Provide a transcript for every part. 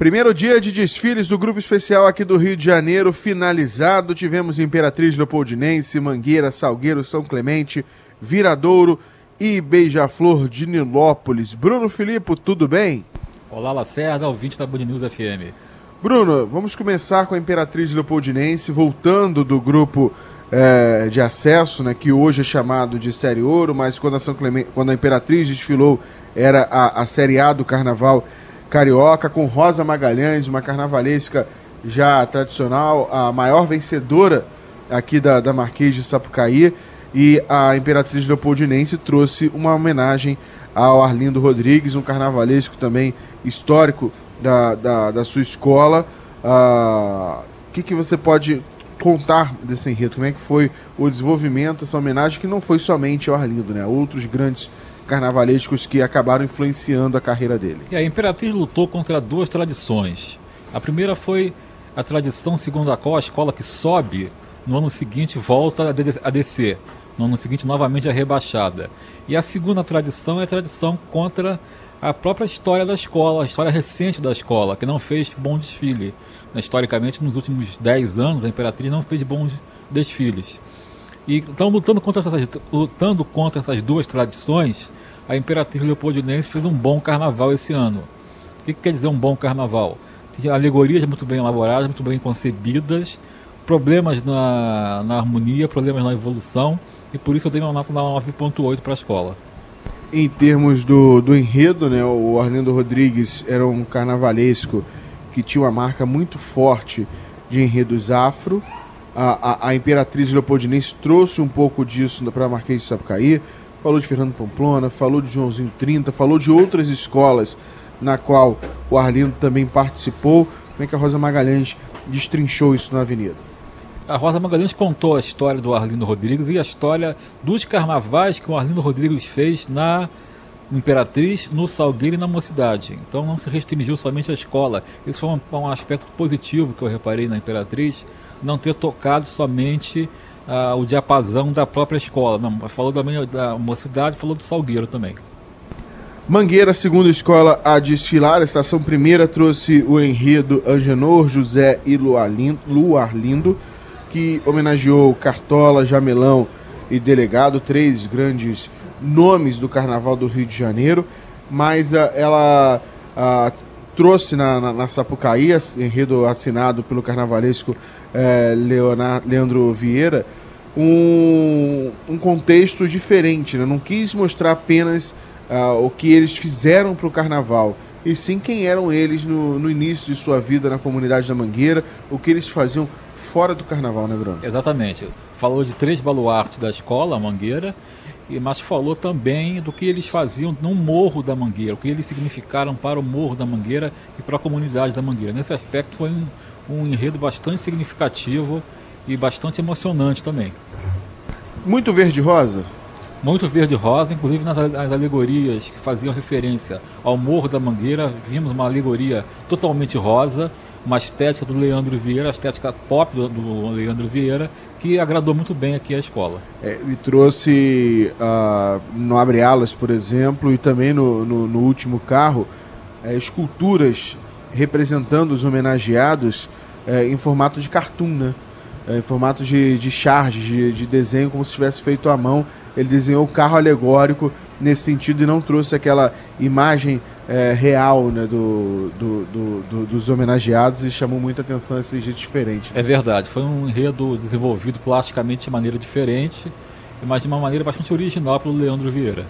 Primeiro dia de desfiles do grupo especial aqui do Rio de Janeiro finalizado. Tivemos Imperatriz Leopoldinense, Mangueira, Salgueiro, São Clemente, Viradouro e Beija-Flor de Nilópolis. Bruno Filipe, tudo bem? Olá, Lacerda, ouvinte da Band News FM. Bruno, vamos começar com a Imperatriz Leopoldinense, voltando do grupo é, de acesso, né, que hoje é chamado de Série Ouro, mas quando a, São Clemente, quando a Imperatriz desfilou era a, a Série A do Carnaval Carioca, com Rosa Magalhães, uma carnavalesca já tradicional, a maior vencedora aqui da, da Marquês de Sapucaí, e a Imperatriz Leopoldinense trouxe uma homenagem ao Arlindo Rodrigues, um carnavalesco também histórico da, da, da sua escola. O uh, que, que você pode contar desse enredo? Como é que foi o desenvolvimento, essa homenagem que não foi somente ao Arlindo, né? Outros grandes carnavalescos que acabaram influenciando a carreira dele. E a Imperatriz lutou contra duas tradições. A primeira foi a tradição segundo a qual a escola que sobe no ano seguinte volta a descer. No ano seguinte, novamente é rebaixada. E a segunda tradição é a tradição contra a própria história da escola, a história recente da escola, que não fez bom desfile. Historicamente, nos últimos 10 anos, a Imperatriz não fez bons desfiles. E então, lutando contra essas, lutando contra essas duas tradições, a Imperatriz Leopoldinense fez um bom carnaval esse ano. O que, que quer dizer um bom carnaval? Tinha alegorias muito bem elaboradas, muito bem concebidas, problemas na, na harmonia, problemas na evolução, e por isso eu dei uma nota 9.8 para a escola. Em termos do, do enredo, né, o Arlindo Rodrigues era um carnavalesco que tinha uma marca muito forte de enredos afro. A, a, a Imperatriz Leopoldinense trouxe um pouco disso para a Marquês de Sapucaí falou de Fernando Pamplona, falou de Joãozinho 30, falou de outras escolas na qual o Arlindo também participou. Como é que a Rosa Magalhães destrinchou isso na Avenida? A Rosa Magalhães contou a história do Arlindo Rodrigues e a história dos carnavais que o Arlindo Rodrigues fez na Imperatriz, no Salgueiro e na Mocidade. Então não se restringiu somente à escola. Esse foi um, um aspecto positivo que eu reparei na Imperatriz, não ter tocado somente uh, o diapasão da própria escola. Não, falou também da mocidade, falou do Salgueiro também. Mangueira, segunda escola a desfilar. A estação primeira trouxe o enredo Angenor, José e Luarlindo, que homenageou Cartola, Jamelão e Delegado, três grandes nomes do Carnaval do Rio de Janeiro. Mas uh, ela uh, trouxe na, na, na Sapucaí, enredo assinado pelo carnavalesco uh, Leonardo, Leandro Vieira, um, um contexto diferente, né? não quis mostrar apenas uh, o que eles fizeram para o carnaval, e sim quem eram eles no, no início de sua vida na comunidade da Mangueira, o que eles faziam fora do carnaval, né, Bruno? Exatamente. Falou de três baluartes da escola, a Mangueira, mas falou também do que eles faziam no Morro da Mangueira, o que eles significaram para o Morro da Mangueira e para a comunidade da Mangueira. Nesse aspecto foi um, um enredo bastante significativo e bastante emocionante também. Muito verde-rosa? Muito verde-rosa, inclusive nas, nas alegorias que faziam referência ao Morro da Mangueira, vimos uma alegoria totalmente rosa, uma estética do Leandro Vieira, a estética pop do, do Leandro Vieira, que agradou muito bem aqui a escola. É, ele trouxe uh, no Abre Alas, por exemplo, e também no, no, no último carro, é, esculturas representando os homenageados é, em formato de cartoon, né? É, em formato de, de charge, de, de desenho, como se tivesse feito à mão. Ele desenhou o carro alegórico nesse sentido e não trouxe aquela imagem é, real né, do, do, do, do, dos homenageados e chamou muita atenção esse jeito diferente. É verdade, foi um enredo desenvolvido plasticamente de maneira diferente, mas de uma maneira bastante original pelo Leandro Vieira.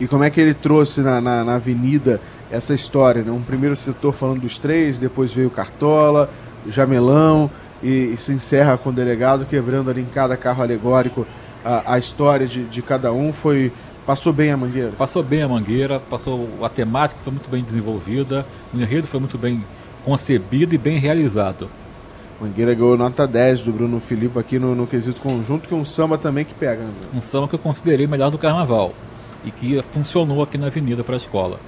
E como é que ele trouxe na, na, na avenida essa história? Né? Um primeiro setor falando dos três, depois veio Cartola, Jamelão, e, e, se encerra com o delegado quebrando ali em cada carro alegórico a, a história de, de cada um. Foi Passou bem a Mangueira? Passou bem a Mangueira, passou a temática foi muito bem desenvolvida, o enredo foi muito bem concebido e bem realizado. Mangueira ganhou nota 10 do Bruno Filipe aqui no, no quesito conjunto, que é um samba também que pega. Né? Um samba que eu considerei melhor do carnaval e que funcionou aqui na avenida para a escola.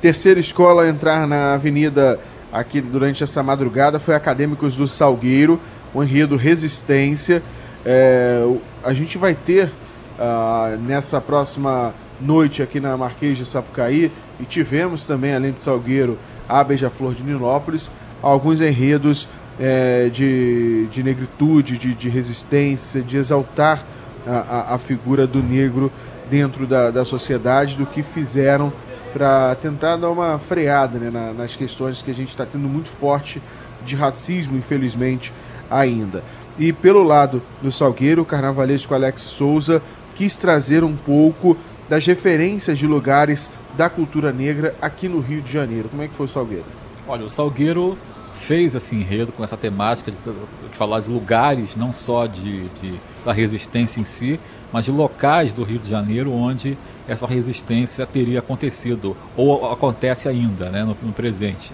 Terceira escola a entrar na avenida aqui durante essa madrugada foi Acadêmicos do Salgueiro, o enredo Resistência. É, a gente vai ter uh, nessa próxima noite aqui na Marquês de Sapucaí e tivemos também, além de Salgueiro, a Beija-Flor de Ninópolis, alguns enredos é, de, de negritude, de, de resistência, de exaltar a, a, a figura do negro dentro da, da sociedade, do que fizeram para tentar dar uma freada né, na, nas questões que a gente está tendo muito forte de racismo, infelizmente, ainda. E pelo lado do Salgueiro, o carnavalesco Alex Souza quis trazer um pouco das referências de lugares da cultura negra aqui no Rio de Janeiro. Como é que foi o Salgueiro? Olha, o Salgueiro fez esse enredo com essa temática de, de falar de lugares, não só de, de, da resistência em si, mas de locais do Rio de Janeiro onde essa resistência teria acontecido, ou acontece ainda né, no, no presente.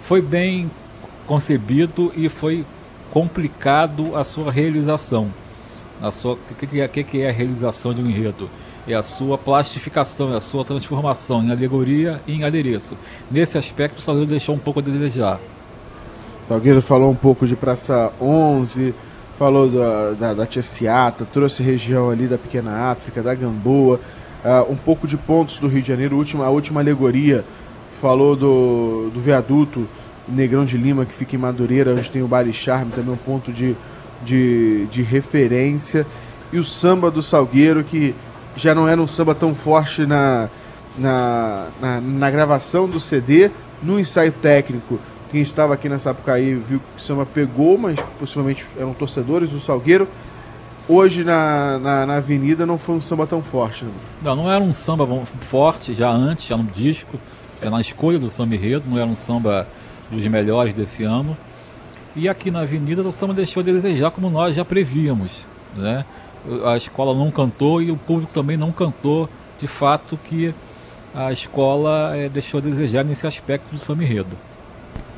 Foi bem concebido e foi complicado a sua realização. Sua, o que, que, é, que, que é a realização de um enredo? É a sua plastificação, é a sua transformação em alegoria e em adereço. Nesse aspecto, o Salgueiro deixou um pouco a desejar. Salgueiro falou um pouco de Praça 11, falou da, da, da Tia Ciata, trouxe região ali da Pequena África, da Gamboa, uh, um pouco de pontos do Rio de Janeiro, última, a última alegoria, falou do, do viaduto Negrão de Lima, que fica em Madureira, onde tem o Bar Charme, também um ponto de, de, de referência. E o samba do Salgueiro, que já não era um samba tão forte na, na, na, na gravação do CD, no ensaio técnico quem estava aqui na Sapucaí viu que o samba pegou, mas possivelmente eram torcedores do Salgueiro. Hoje na, na, na avenida não foi um samba tão forte. Né? Não, não era um samba forte já antes, já no disco, é na escolha do samba enredo, não era um samba dos melhores desse ano. E aqui na avenida o samba deixou a desejar, como nós já prevíamos. Né? A escola não cantou e o público também não cantou de fato que a escola é, deixou a desejar nesse aspecto do samba enredo.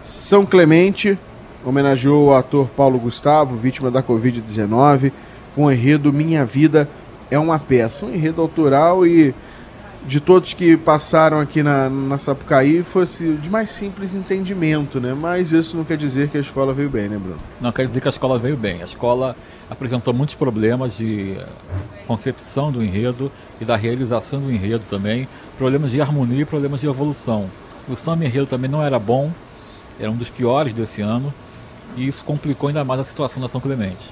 São Clemente homenageou o ator Paulo Gustavo, vítima da Covid-19, com o enredo Minha Vida é uma Peça. Um enredo autoral e de todos que passaram aqui na, na Sapucaí fosse de mais simples entendimento, né? Mas isso não quer dizer que a escola veio bem, né, Bruno? Não quer dizer que a escola veio bem. A escola apresentou muitos problemas de concepção do enredo e da realização do enredo também, problemas de harmonia e problemas de evolução. O samba enredo também não era bom, era um dos piores desse ano e isso complicou ainda mais a situação da São Clemente.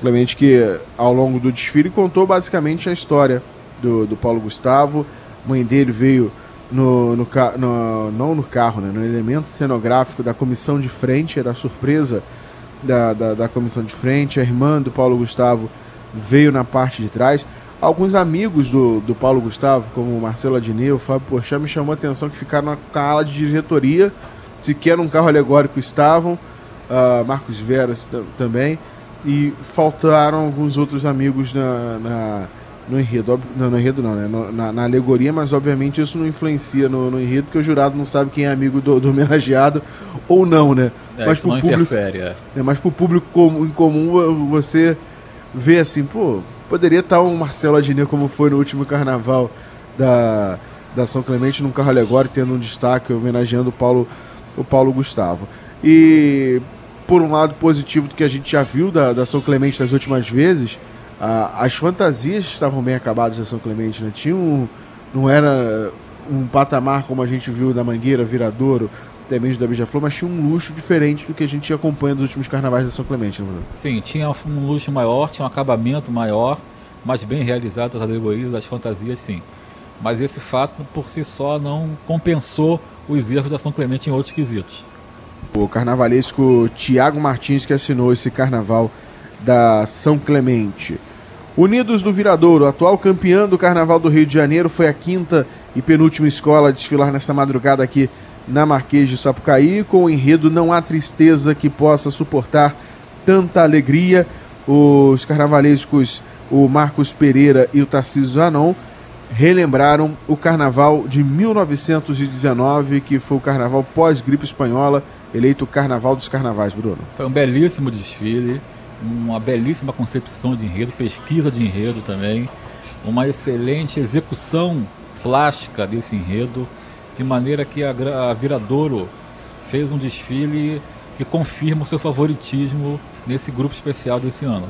Clemente que ao longo do desfile contou basicamente a história do, do Paulo Gustavo. A mãe dele veio no, no, no, não no carro, né, no elemento cenográfico da comissão de frente, era a surpresa da, da, da, comissão de frente. A irmã do Paulo Gustavo veio na parte de trás. Alguns amigos do, do Paulo Gustavo, como Marcelo Adneu, Fábio Porchat, me chamou a atenção que ficaram na, ala de diretoria sequer um carro alegórico estavam, uh, Marcos Veras também, e faltaram alguns outros amigos na, na no enredo. Não, no enredo não, né? No, na, na, alegoria, mas obviamente isso não influencia no, no, enredo, porque o jurado não sabe quem é amigo do, do homenageado ou não, né? É, mas pro público, é. é. Mas pro público comum, em comum você vê assim, pô, poderia estar um Marcelo Adnet como foi no último carnaval da, da São Clemente num carro alegórico, tendo um destaque homenageando o Paulo o Paulo Gustavo. E por um lado positivo do que a gente já viu da, da São Clemente das últimas vezes, a, as fantasias estavam bem acabadas da São Clemente, né? Tinha um, não era um patamar como a gente viu da Mangueira, Viradouro, até mesmo da Beija-Flor, mas tinha um luxo diferente do que a gente acompanha dos últimos carnavais da São Clemente, né? Sim, tinha um luxo maior, tinha um acabamento maior, mais bem realizado as alegorias, as fantasias, sim. Mas esse fato por si só não compensou os erros da São Clemente em outros quesitos. O carnavalesco Tiago Martins que assinou esse carnaval da São Clemente. Unidos do Viradouro, atual campeã do Carnaval do Rio de Janeiro, foi a quinta e penúltima escola a desfilar nessa madrugada aqui na Marquês de Sapucaí, com o enredo Não Há Tristeza que Possa Suportar Tanta Alegria. Os carnavalescos, o Marcos Pereira e o Tarcísio Zanon, relembraram o carnaval de 1919, que foi o carnaval pós-gripe espanhola, eleito o Carnaval dos Carnavais, Bruno. Foi um belíssimo desfile, uma belíssima concepção de enredo, pesquisa de enredo também, uma excelente execução plástica desse enredo de maneira que a, Viradouro fez um desfile que confirma o seu favoritismo nesse grupo especial desse ano.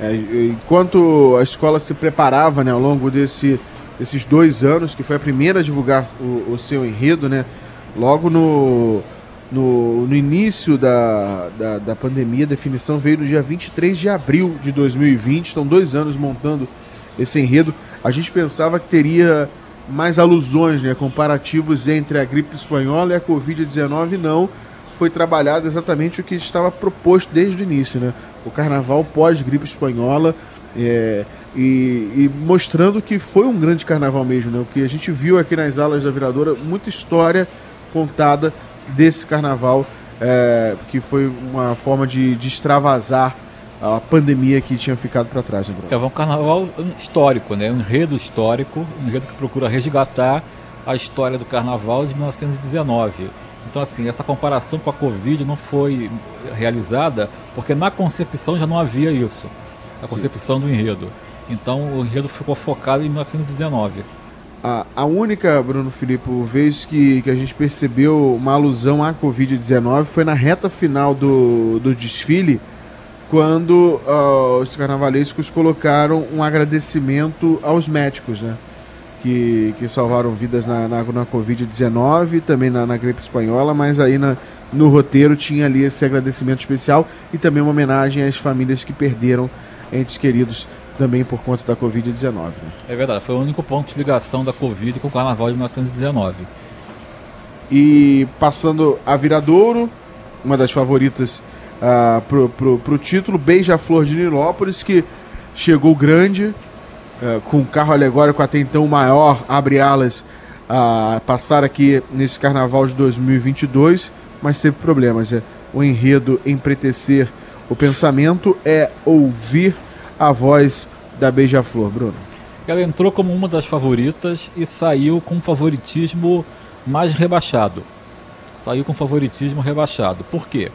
É, enquanto a escola se preparava né, ao longo desse, desses dois anos, que foi a primeira a divulgar o, o seu enredo, né, logo no, no, no início da, da, da, pandemia, a definição veio no dia 23 de abril de 2020, estão dois anos montando esse enredo. A gente pensava que teria mais alusões, né, comparativos entre a gripe espanhola e a Covid-19, não. Foi trabalhado exatamente o que estava proposto desde o início, né? O carnaval pós-gripe espanhola é, e, e, mostrando que foi um grande carnaval mesmo, né? O que a gente viu aqui nas aulas da Viradora, muita história contada desse carnaval, é, que foi uma forma de, de extravasar a pandemia que tinha ficado para trás, né? É um carnaval histórico, né? um enredo histórico, um enredo que procura resgatar a história do carnaval de 1919. Então, assim, essa comparação com a Covid não foi realizada porque na concepção já não havia isso, a concepção Sim. do enredo. Então, o enredo ficou focado em 1919. A, a única, Bruno Filipe, vez que, que a gente percebeu uma alusão à Covid-19 foi na reta final do, do desfile, quando uh, os carnavalescos colocaram um agradecimento aos médicos, né? Que, que salvaram vidas na, na, na Covid-19, também na, na, gripe espanhola, mas aí na, no roteiro tinha ali esse agradecimento especial e também uma homenagem às famílias que perderam entes queridos também por conta da Covid-19. Né? É verdade, foi o único ponto de ligação da Covid com o Carnaval de 1919. E passando a Viradouro, uma das favoritas uh, pro, pro, pro título. Beija-Flor de Nilópolis, que chegou grande, uh, com um carro alegórico até então maior, abre alas, a passar aqui nesse carnaval de 2022, mas teve problemas. É, o enredo empretecer o pensamento é ouvir a voz da Beija-Flor, Bruno. Ela entrou como uma das favoritas e saiu com favoritismo mais rebaixado. Saiu com favoritismo rebaixado. Por quê?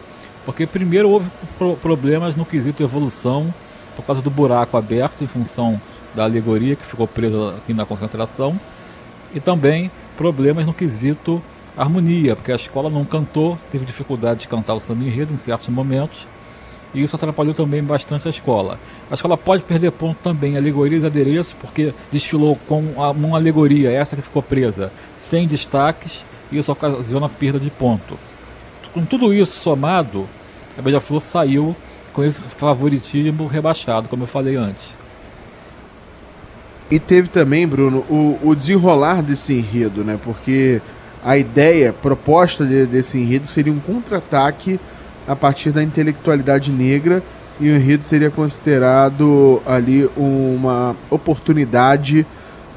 Porque primeiro houve pro problemas no quesito evolução, por causa do buraco aberto em função da alegoria que ficou presa aqui na concentração, e também problemas no quesito harmonia, porque a escola não cantou, teve dificuldade de cantar o samba enredo em certos momentos, e isso atrapalhou também bastante a escola. A escola pode perder ponto também alegorias e adereços, porque desfilou com uma alegoria, essa que ficou presa, sem destaques, e isso ocasiona perda de ponto com tudo isso somado, a Beija-Flor saiu com esse favoritismo rebaixado, como eu falei antes. E teve também, Bruno, o, o desenrolar desse enredo, né? Porque a ideia proposta de, desse enredo seria um contra-ataque a partir da intelectualidade negra e o enredo seria considerado ali uma oportunidade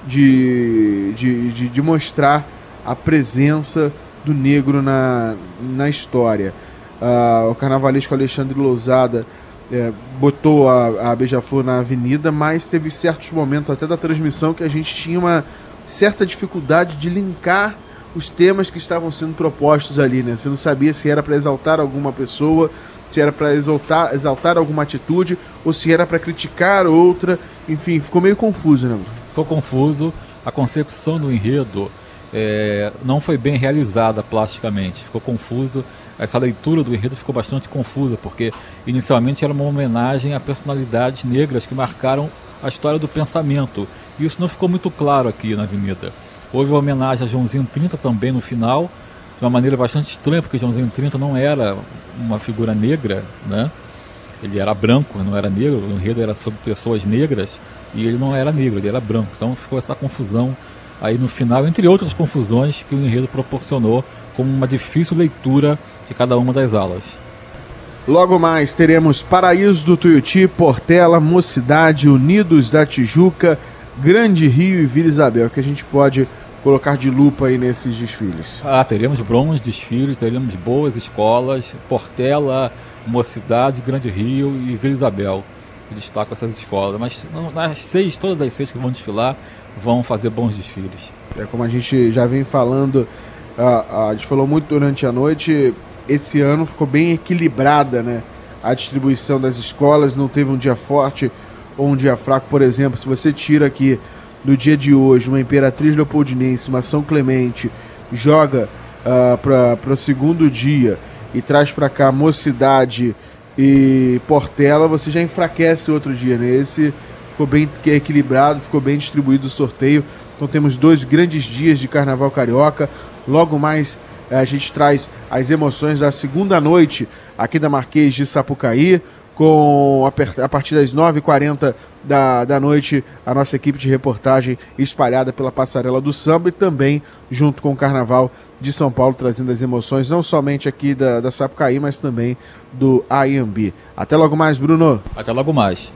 de, de, de, de mostrar a presença do negro na, na história. Uh, o carnavalesco Alexandre Lousada é, botou a, a Beija-Flor na avenida, mas teve certos momentos até da transmissão que a gente tinha uma certa dificuldade de linkar os temas que estavam sendo propostos ali, né? Você não sabia se era para exaltar alguma pessoa, se era para exaltar, exaltar alguma atitude ou se era para criticar outra. Enfim, ficou meio confuso, né? Ficou confuso. A concepção do enredo é, não foi bem realizada plasticamente, ficou confuso. Essa leitura do enredo ficou bastante confusa, porque inicialmente era uma homenagem a personalidades negras que marcaram a história do pensamento. Isso não ficou muito claro aqui na Avenida. Houve uma homenagem a Joãozinho 30 também no final, de uma maneira bastante estranha, porque Joãozinho 30 não era uma figura negra, né? Ele era branco, não era negro, o enredo era sobre pessoas negras e ele não era negro, ele era branco. Então ficou essa confusão aí no final, entre outras confusões que o enredo proporcionou como uma difícil leitura de cada uma das alas. Logo mais teremos Paraíso do Tuiuti, Portela, Mocidade, Unidos da Tijuca, Grande Rio e Vila Isabel, que a gente pode colocar de lupa aí nesses desfiles. Ah, teremos bons desfiles, teremos boas escolas, Portela, Mocidade, Grande Rio e Vila Isabel. Eu destaco essas escolas, mas nas seis, todas as seis que vão desfilar, vão fazer bons desfiles. É como a gente já vem falando, a, a gente falou muito durante a noite, esse ano ficou bem equilibrada, né? A distribuição das escolas não teve um dia forte ou um dia fraco, por exemplo, se você tira aqui do dia de hoje uma Imperatriz Leopoldinense, uma São Clemente, joga uh, para o segundo dia e traz para cá Mocidade e Portela, você já enfraquece outro dia, né? Esse ficou bem equilibrado, ficou bem distribuído o sorteio. Então temos dois grandes dias de Carnaval Carioca. Logo mais a gente traz as emoções da segunda noite aqui da Marquês de Sapucaí, com a partir das 9h40 da, da noite a nossa equipe de reportagem espalhada pela passarela do samba e também junto com o Carnaval de São Paulo, trazendo as emoções não somente aqui da, da Sapucaí, mas também do AMB. Até logo mais, Bruno. Até logo mais.